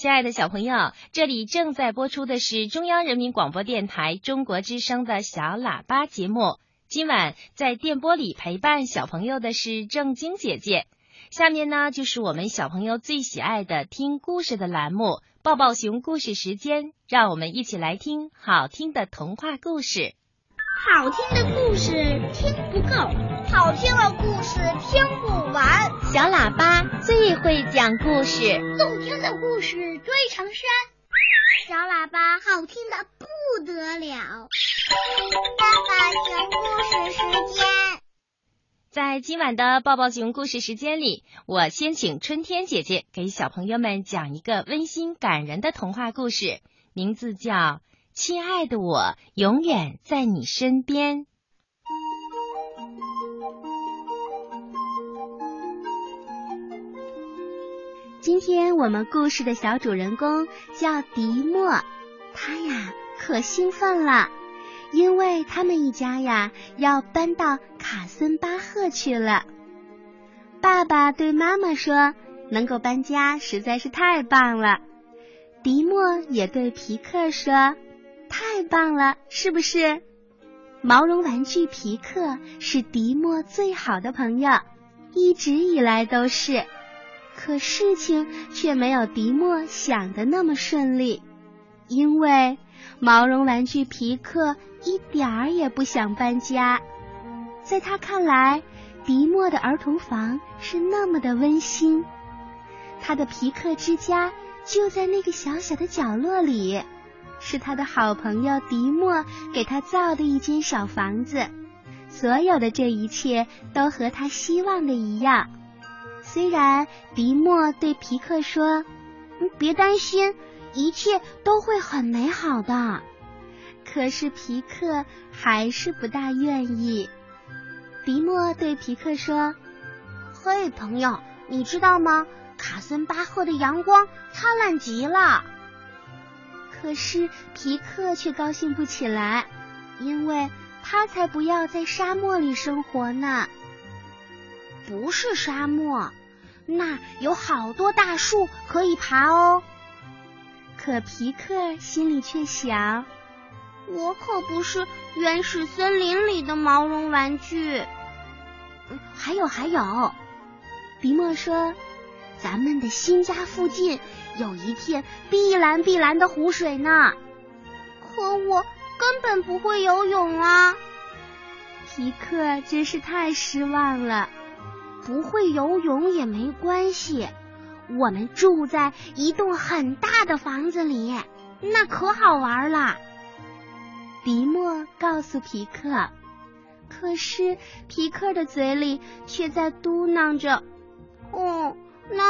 亲爱的小朋友，这里正在播出的是中央人民广播电台中国之声的小喇叭节目。今晚在电波里陪伴小朋友的是正晶姐姐。下面呢，就是我们小朋友最喜爱的听故事的栏目——抱抱熊故事时间。让我们一起来听好听的童话故事。好听的故事听不够，好听的故事听不完。小喇叭最会讲故事，动听的故事堆成山。小喇叭好听的不得了。爸爸熊故事时间，在今晚的抱抱熊故事时间里，我先请春天姐姐给小朋友们讲一个温馨感人的童话故事，名字叫。亲爱的，我永远在你身边。今天我们故事的小主人公叫迪莫，他呀可兴奋了，因为他们一家呀要搬到卡森巴赫去了。爸爸对妈妈说：“能够搬家实在是太棒了。”迪莫也对皮克说。太棒了，是不是？毛绒玩具皮克是迪莫最好的朋友，一直以来都是。可事情却没有迪莫想的那么顺利，因为毛绒玩具皮克一点儿也不想搬家。在他看来，迪莫的儿童房是那么的温馨，他的皮克之家就在那个小小的角落里。是他的好朋友迪莫给他造的一间小房子，所有的这一切都和他希望的一样。虽然迪莫对皮克说：“别担心，一切都会很美好的。”可是皮克还是不大愿意。迪莫对皮克说：“嘿，朋友，你知道吗？卡森巴赫的阳光灿烂极了。”可是皮克却高兴不起来，因为他才不要在沙漠里生活呢。不是沙漠，那有好多大树可以爬哦。可皮克心里却想：我可不是原始森林里的毛绒玩具。还有还有，迪莫说，咱们的新家附近。有一片碧蓝碧蓝的湖水呢，可我根本不会游泳啊！皮克真是太失望了。不会游泳也没关系，我们住在一栋很大的房子里，那可好玩了。迪莫告诉皮克，可是皮克的嘴里却在嘟囔着：“，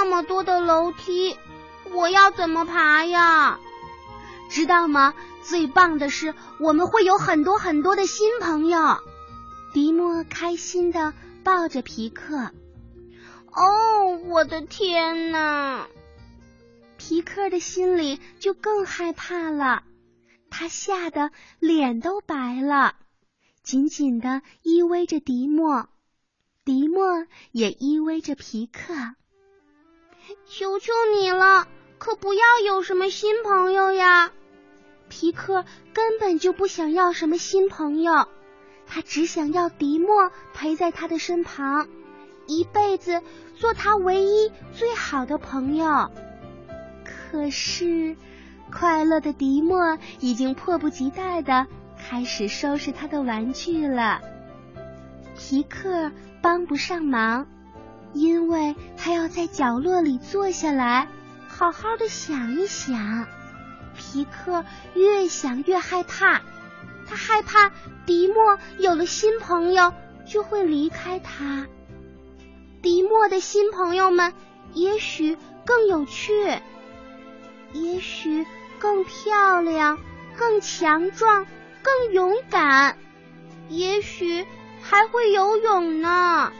那么多的楼梯。”我要怎么爬呀？知道吗？最棒的是，我们会有很多很多的新朋友。迪莫开心的抱着皮克。哦，我的天哪！皮克的心里就更害怕了，他吓得脸都白了，紧紧的依偎着迪莫，迪莫也依偎着皮克。求求你了！可不要有什么新朋友呀！皮克根本就不想要什么新朋友，他只想要迪莫陪在他的身旁，一辈子做他唯一最好的朋友。可是，快乐的迪莫已经迫不及待的开始收拾他的玩具了。皮克帮不上忙，因为他要在角落里坐下来。好好的想一想，皮克越想越害怕，他害怕迪莫有了新朋友就会离开他。迪莫的新朋友们也许更有趣，也许更漂亮、更强壮、更勇敢，也许还会游泳呢。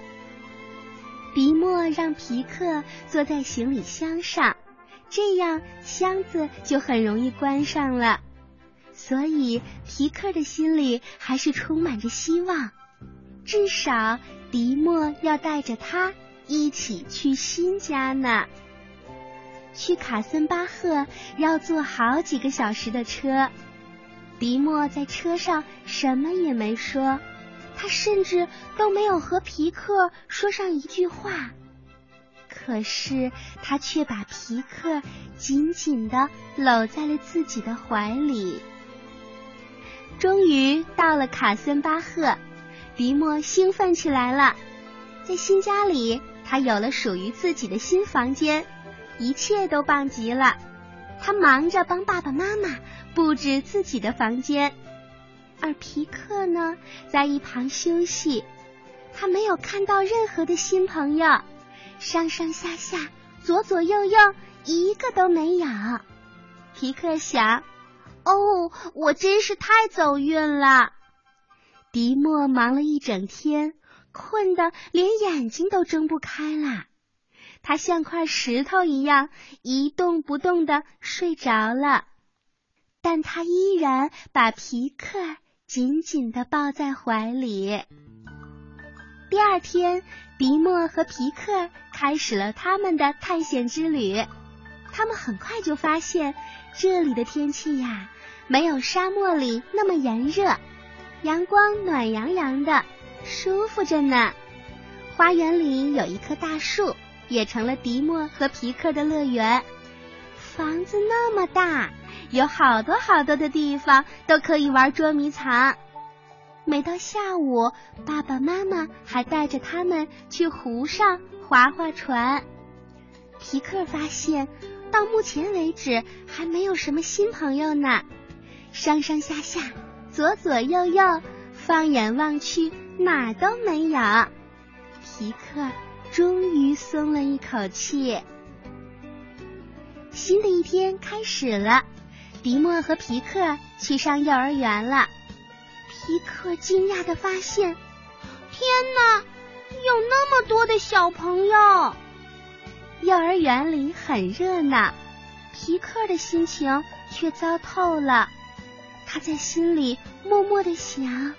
迪莫让皮克坐在行李箱上。这样箱子就很容易关上了，所以皮克的心里还是充满着希望。至少迪莫要带着他一起去新家呢。去卡森巴赫要坐好几个小时的车。迪莫在车上什么也没说，他甚至都没有和皮克说上一句话。可是他却把皮克紧紧的搂在了自己的怀里。终于到了卡森巴赫，迪莫兴奋起来了。在新家里，他有了属于自己的新房间，一切都棒极了。他忙着帮爸爸妈妈布置自己的房间，而皮克呢，在一旁休息。他没有看到任何的新朋友。上上下下，左左右右，一个都没有。皮克想：“哦，我真是太走运了。”迪莫忙了一整天，困得连眼睛都睁不开了。他像块石头一样一动不动的睡着了，但他依然把皮克紧紧的抱在怀里。第二天。迪莫和皮克开始了他们的探险之旅。他们很快就发现，这里的天气呀，没有沙漠里那么炎热，阳光暖洋洋的，舒服着呢。花园里有一棵大树，也成了迪莫和皮克的乐园。房子那么大，有好多好多的地方都可以玩捉迷藏。每到下午，爸爸妈妈还带着他们去湖上划划船。皮克发现，到目前为止还没有什么新朋友呢。上上下下，左左右右，放眼望去，哪都没有。皮克终于松了一口气。新的一天开始了，迪莫和皮克去上幼儿园了。皮克惊讶的发现，天哪，有那么多的小朋友！幼儿园里很热闹，皮克的心情却糟透了。他在心里默默的想：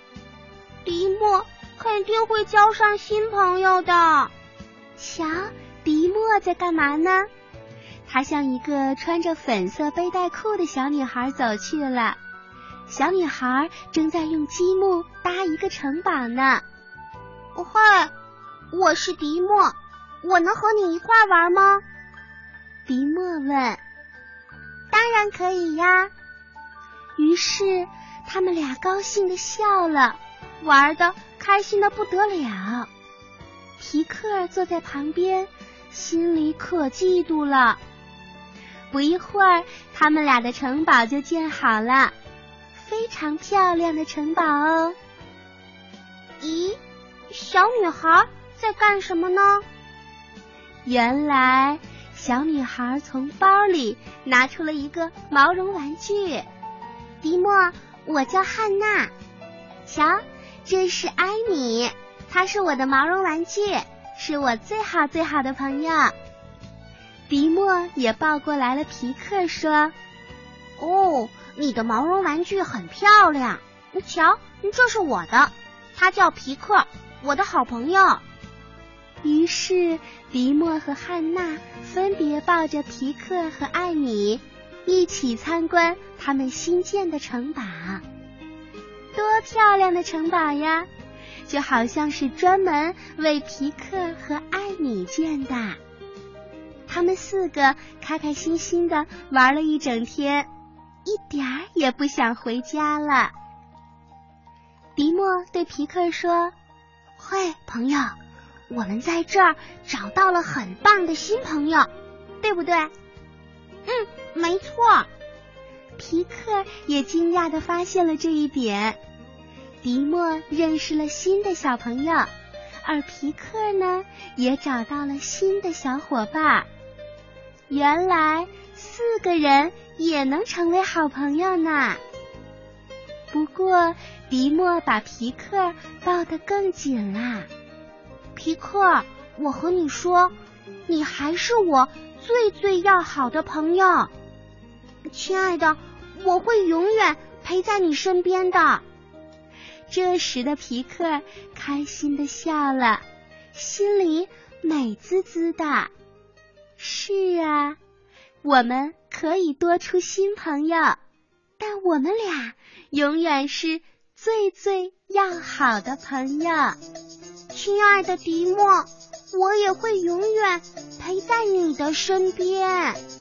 迪莫肯定会交上新朋友的。瞧，迪莫在干嘛呢？他向一个穿着粉色背带裤的小女孩走去了。小女孩正在用积木搭一个城堡呢。嗨，我是迪莫，我能和你一块玩吗？迪莫问。当然可以呀。于是他们俩高兴的笑了，玩的开心的不得了。皮克坐在旁边，心里可嫉妒了。不一会儿，他们俩的城堡就建好了。非常漂亮的城堡哦！咦，小女孩在干什么呢？原来，小女孩从包里拿出了一个毛绒玩具。迪莫，我叫汉娜。瞧，这是艾米，她是我的毛绒玩具，是我最好最好的朋友。迪莫也抱过来了皮克，说：“哦。”你的毛绒玩具很漂亮，瞧，这是我的，它叫皮克，我的好朋友。于是，迪莫和汉娜分别抱着皮克和艾米，一起参观他们新建的城堡。多漂亮的城堡呀！就好像是专门为皮克和艾米建的。他们四个开开心心的玩了一整天。一点儿也不想回家了。迪莫对皮克说：“嘿，朋友，我们在这儿找到了很棒的新朋友，对不对？”“嗯，没错。”皮克也惊讶的发现了这一点。迪莫认识了新的小朋友，而皮克呢，也找到了新的小伙伴。原来四个人。也能成为好朋友呢。不过，迪莫把皮克抱得更紧啦。皮克，我和你说，你还是我最最要好的朋友，亲爱的，我会永远陪在你身边的。这时的皮克开心的笑了，心里美滋滋的。是啊。我们可以多出新朋友，但我们俩永远是最最要好的朋友。亲爱的迪莫，我也会永远陪在你的身边。